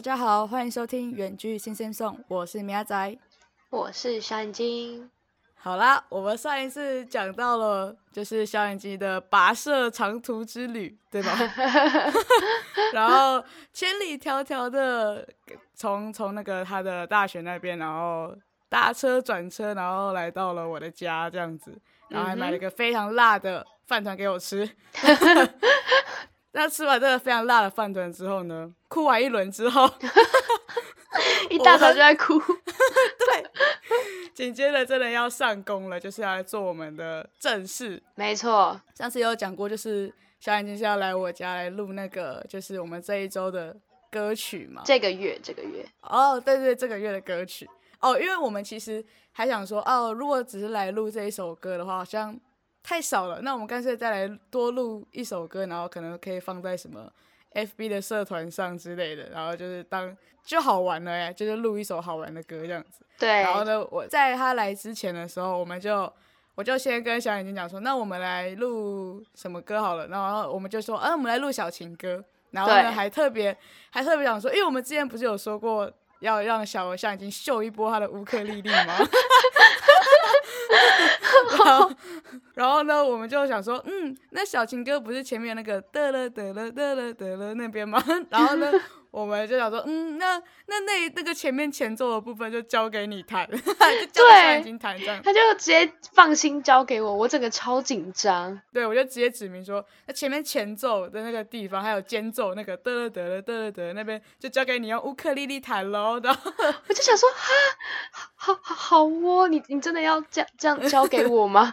大家好，欢迎收听《远距新鲜送》，我是米亚仔。我是小眼睛。好啦，我们上一次讲到了就是小眼睛的跋涉长途之旅，对吧？然后千里迢迢的从从那个他的大学那边，然后搭车转车，然后来到了我的家这样子，然后还买了一个非常辣的饭团给我吃。那吃完这个非常辣的饭团之后呢，哭完一轮之后，一大早就在哭。对，紧接着真的要上工了，就是要来做我们的正事。没错，上次有讲过，就是小眼睛是要来我家来录那个，就是我们这一周的歌曲嘛。这个月，这个月。哦，对对，这个月的歌曲。哦，因为我们其实还想说，哦，如果只是来录这一首歌的话，好像太少了。那我们干脆再来多录一首歌，然后可能可以放在什么 FB 的社团上之类的，然后就是当就好玩了哎，就是录一首好玩的歌这样子。对。然后呢，我在他来之前的时候，我们就我就先跟小眼睛讲说，那我们来录什么歌好了。然后我们就说，嗯，我们来录小情歌。然后呢，还特别还特别想说，因为我们之前不是有说过要让小小眼睛秀一波他的乌克丽丽吗？然后，然后呢，我们就想说，嗯，那小情歌不是前面那个得了得了得了得了那边吗？然后呢，我们就想说，嗯，那那那那个前面前奏的部分就交给你弹，就交给弹这样。他就直接放心交给我，我整个超紧张。对，我就直接指明说，那前面前奏的那个地方，还有间奏那个得了得了得了得那边，就交给你用乌克丽丽弹喽。然后 我就想说，哈，好好好哦，你你真的要这样这样交给我吗？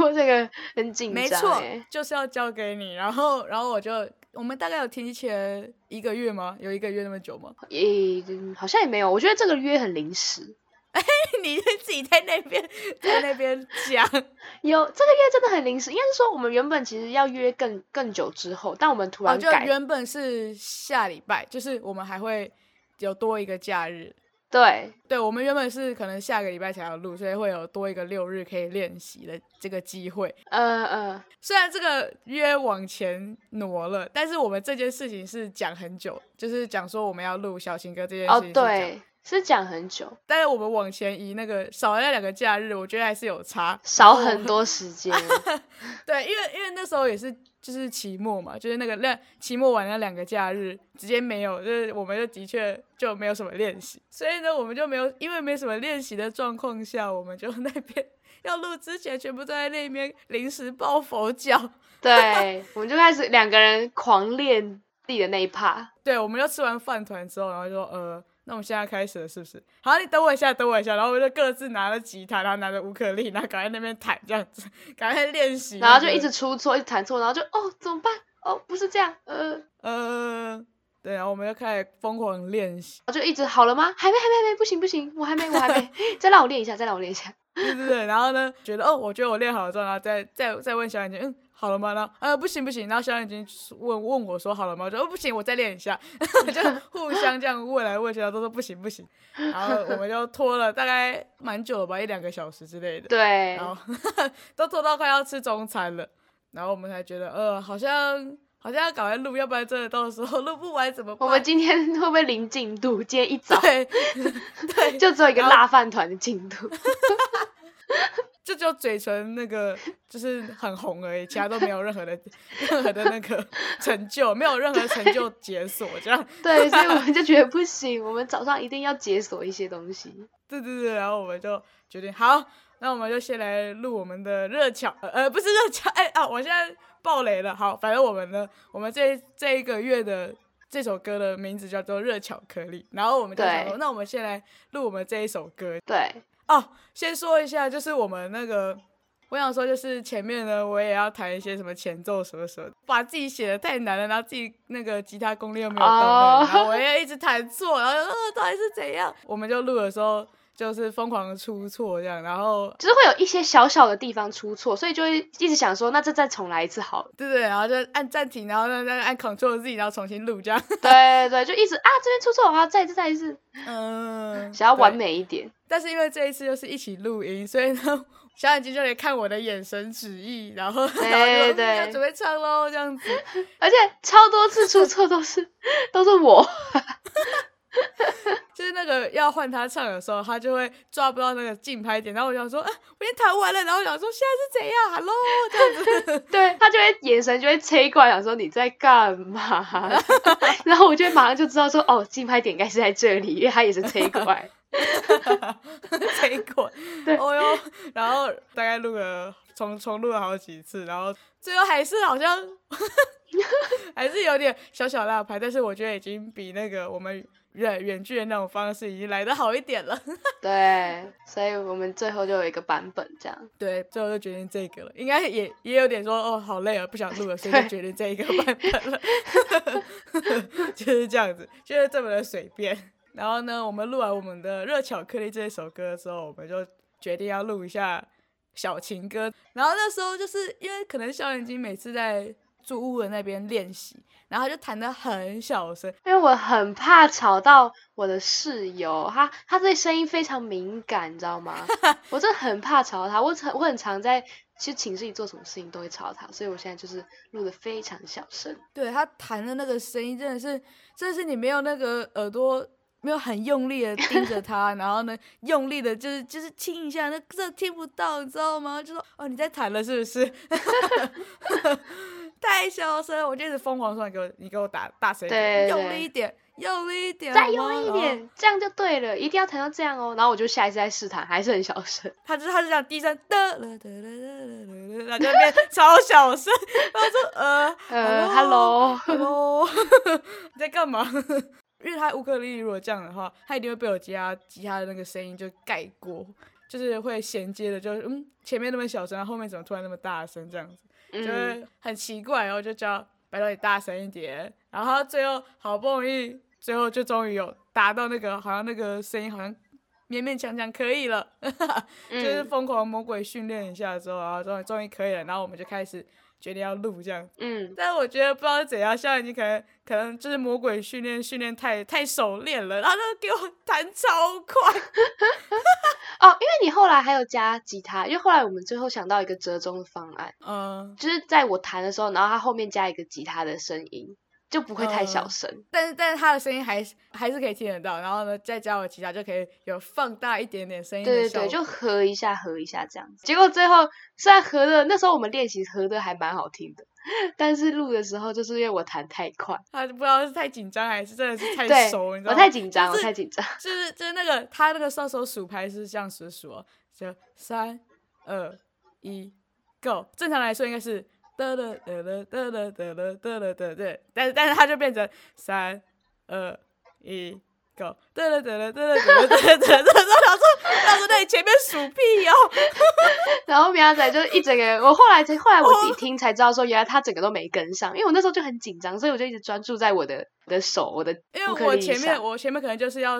我这个很紧张。没错，就是要交给你。然后，然后我就，我们大概有提前一个月吗？有一个月那么久吗？诶，好像也没有。我觉得这个约很临时。哎，你自己在那边在那边讲，有这个月真的很临时。应该是说，我们原本其实要约更更久之后，但我们突然改。原本是下礼拜，就是我们还会有多一个假日。对对，我们原本是可能下个礼拜才要录，所以会有多一个六日可以练习的这个机会。嗯嗯，虽然这个约往前挪了，但是我们这件事情是讲很久，就是讲说我们要录小情歌这件事情。哦，对，是讲很久。但是我们往前移那个少了那两个假日，我觉得还是有差，少很多时间。对，因为因为那时候也是。就是期末嘛，就是那个那期末完那两个假日直接没有，就是我们就的确就没有什么练习，所以呢，我们就没有，因为没什么练习的状况下，我们就那边要录之前，全部都在那边临时抱佛脚。对，我们就开始两个人狂练自己的那一趴。对，我们就吃完饭团之后，然后就呃。那我们现在开始了，是不是？好，你等我一下，等我一下，然后我就各自拿了吉他，然后拿着乌克丽，然后赶快那边弹这样子，赶快练习，然后就一直出错，一直弹错，然后就哦，怎么办？哦，不是这样，呃呃，对，然后我们就开始疯狂练习，就一直好了吗？还没，还没，还没，不行不行，我还没，我还没，再让我练一下，再让我练一下。对对对，然后呢，觉得哦，我觉得我练好了之后，然后再再再问小眼睛，嗯。好了吗？然后呃不行不行，然后小眼睛问问我说好了吗？我说哦不行，我再练一下，就互相这样问来问去，然后都说不行不行，然后我们就拖了大概蛮久了吧，一两个小时之类的。对，然后 都拖到快要吃中餐了，然后我们才觉得呃好像好像要赶快录，要不然真的到时候录不完怎么办？我们今天会不会零进度？今天一早对 对，就只有一个辣饭团的进度。就只有嘴唇那个就是很红而已，其他都没有任何的任何的那个成就，没有任何成就解锁这样。对，所以我们就觉得不行，我们早上一定要解锁一些东西。对对对，然后我们就决定好，那我们就先来录我们的热巧，呃，不是热巧，哎啊，我现在爆雷了。好，反正我们呢，我们这这一个月的这首歌的名字叫做《热巧克力》，然后我们就想说，那我们先来录我们这一首歌。对。哦，先说一下，就是我们那个，我想说，就是前面呢，我也要弹一些什么前奏什么什么，把自己写的太难了，然后自己那个吉他功力又没有到位，然后我也一直弹错，然后呃，到底是怎样？我们就录的时候就是疯狂的出错这样，然后就是会有一些小小的地方出错，所以就会一直想说，那这再重来一次好，对对，然后就按暂停，然后再再按 Ctrl Z，然后重新录这样，对对，就一直啊这边出错，然后再一次再一次，嗯，想要完美一点。但是因为这一次又是一起录音，所以呢，小眼睛就得看我的眼神旨意，然后然后就要准备唱喽，这样子。而且超多次出错都是都是我，就是那个要换他唱的时候，他就会抓不到那个竞拍点，然后我想说，啊，我已经弹完了，然后我想说现在是怎样，Hello，这样子，对他就会眼神就会催过来，想说你在干嘛？然后我就会马上就知道说，哦，竞拍点应该是在这里，因为他也是催过来。催过，对哦哟，然后大概录了重重录了好几次，然后最后还是好像还是有点小小落拍，但是我觉得已经比那个我们远远距的那种方式已经来的好一点了。对，所以我们最后就有一个版本这样。对，最后就决定这个了，应该也也有点说哦，好累啊，不想录了，所以就决定这一个版本了，就是这样子，就是这么的随便。然后呢，我们录完我们的《热巧克力》这首歌的时候，我们就决定要录一下小情歌。然后那时候就是因为可能肖元金每次在住屋的那边练习，然后就弹的很小声，因为我很怕吵到我的室友，他他对声音非常敏感，你知道吗？我真的很怕吵到他，我很我很常在其实寝室里做什么事情都会吵到他，所以我现在就是录的非常小声。对他弹的那个声音真的是，真的是你没有那个耳朵。没有很用力的盯着他，然后呢，用力的就是就是听一下，那这听不到，你知道吗？就说哦，你在弹了是不是？太小声，我就一直疯狂说你给我，你给我打大声一点，用力一点，用力一点，再用力一点，这样就对了，一定要弹到这样哦。然后我就下一次再试弹，还是很小声。他就他就这样低声的然后就变超小声。然后说呃呃，hello hello，你在干嘛？因为他乌克丽丽如果这样的话，他一定会被我吉他吉他的那个声音就盖过，就是会衔接的，就嗯前面那么小声，后面怎么突然那么大声这样子，就是很奇怪，然后就叫拜托你大声一点，然后最后好不容易最后就终于有达到那个好像那个声音好像勉勉强强可以了，就是疯狂魔鬼训练一下之后，然后终于终于可以了，然后我们就开始。决定要录这样，嗯，但是我觉得不知道怎样，像你可能可能就是魔鬼训练训练太太熟练了，然后就给我弹超快。哦，因为你后来还有加吉他，因为后来我们最后想到一个折中的方案，嗯，就是在我弹的时候，然后他后面加一个吉他的声音。就不会太小声，但是但是他的声音还是还是可以听得到，然后呢再加我其他就可以有放大一点点声音。对对对，就合一下合一下这样子。结果最后虽然合的那时候我们练习合的还蛮好听的，但是录的时候就是因为我弹太快，他不知道是太紧张还是真的是太熟，你知道吗？我太紧张，我太紧张。就是就是那个他那个双手数拍是这样子数，就三二一，Go。正常来说应该是。得了得了得了得了得了得了，但但是它就变成三二一，Go！得了得了得了得了得了，然后说，然后在你前面数屁哦，然后苗仔就一整个，我后来才后来我自己听才知道说，原来他整个都没跟上，因为我那时候就很紧张，所以我就一直专注在我的的手，我的因为我前面我前面可能就是要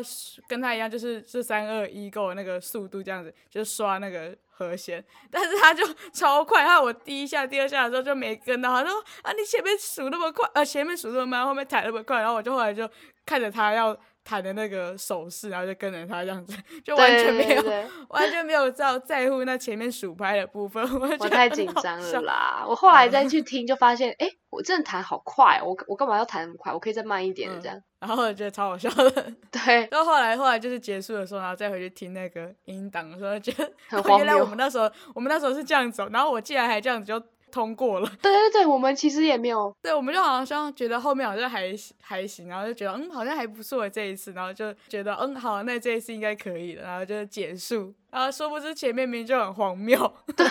跟他一样，就是是三二一 Go 那个速度这样子，就刷那个。和弦，但是他就 超快，然后我第一下、第二下的时候就没跟到，他说啊，你前面数那么快，呃，前面数那么慢，后面弹那么快，然后我就后来就看着他要弹的那个手势，然后就跟着他这样子，就 完全没有，完全没有在在乎那前面数拍的部分，我太紧张了啦！我后来再去听，就发现，哎，我真的弹好快，我我干嘛要弹那么快？我可以再慢一点的这样。然后我觉得超好笑的，对。然后后来后来就是结束的时候，然后再回去听那个音档的时候，觉得很荒谬。原来我们那时候，我们那时候是这样走，然后我竟然还这样子就通过了。对对对，我们其实也没有。对，我们就好像觉得后面好像还还行，然后就觉得嗯，好像还不错这一次，然后就觉得嗯，好，那这一次应该可以了，然后就结束。然后殊不知前面明明就很荒谬。对，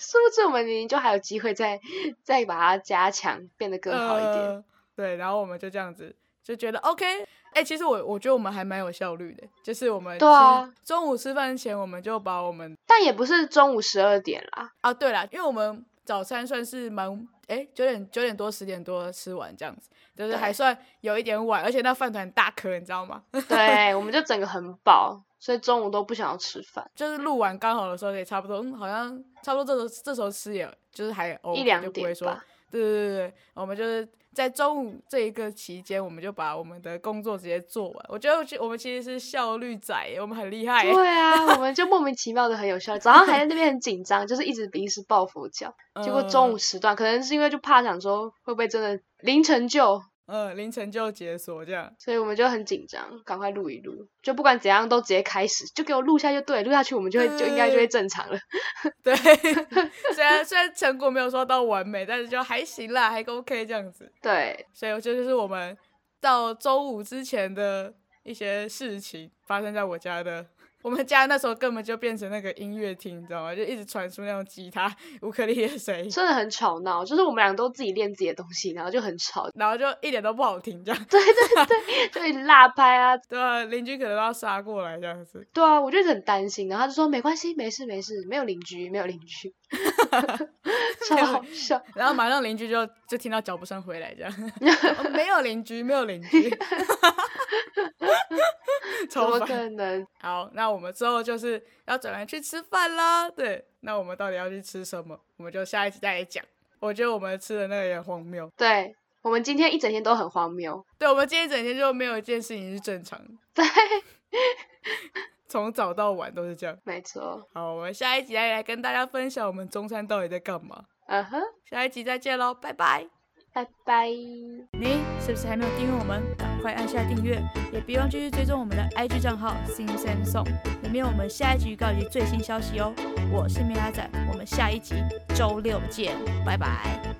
殊不知我们明明就还有机会再再把它加强，变得更好一点。对，然后我们就这样子。就觉得 OK，哎，其实我我觉得我们还蛮有效率的，就是我们对啊，中午吃饭前我们就把我们，但也不是中午十二点啦，啊，对啦，因为我们早餐算是蛮，哎，九点九点多十点多吃完这样子，就是还算有一点晚，而且那饭团大颗，你知道吗？对，我们就整个很饱，所以中午都不想要吃饭，就是录完刚好的时候也差不多，嗯，好像差不多这时候这时候吃也就是还一两点吧，对对对对，我们就是。在中午这一个期间，我们就把我们的工作直接做完。我觉得我们其实是效率仔，我们很厉害。对啊，我们就莫名其妙的很有效率。早上还在那边很 紧张，就是一直临时抱佛脚。结果中午时段，可能是因为就怕想说会不会真的凌晨就。嗯，凌晨就解锁这样。所以我们就很紧张，赶快录一录，就不管怎样都直接开始，就给我录下就对，录下去我们就会就应该就会正常了。对，虽然虽然成果没有说到完美，但是就还行啦，还 OK 这样子。对，所以这就是我们到周五之前的一些事情发生在我家的。我们家那时候根本就变成那个音乐厅，你知道吗？就一直传出那种吉他、乌克丽丽的声音，真的很吵闹。就是我们两个都自己练自己的东西，然后就很吵，然后就一点都不好听，这样。对对对，就一直辣拍啊，对啊，邻居可能都要杀过来这样子。对啊，我就很担心，然后他就说没关系，没事没事，没有邻居，没有邻居，超好笑。然后马上邻居就就听到脚步声回来，这样。没有邻居，没有邻居。怎么可能？好，那我们之后就是要转来去吃饭啦。对，那我们到底要去吃什么？我们就下一集再来讲。我觉得我们吃的那个也荒谬。对，我们今天一整天都很荒谬。对，我们今天一整天就没有一件事情是正常的。对，从早到晚都是这样。没错。好，我们下一集再来跟大家分享我们中餐到底在干嘛。嗯哼，下一集再见喽，拜拜。拜拜！你是不是还没有订阅我们？赶快按下订阅，也别忘继续追踪我们的 IG 账号 Sing Sing Song，里面有我们下一集预告以及最新消息哦。我是米拉仔，我们下一集周六见，拜拜。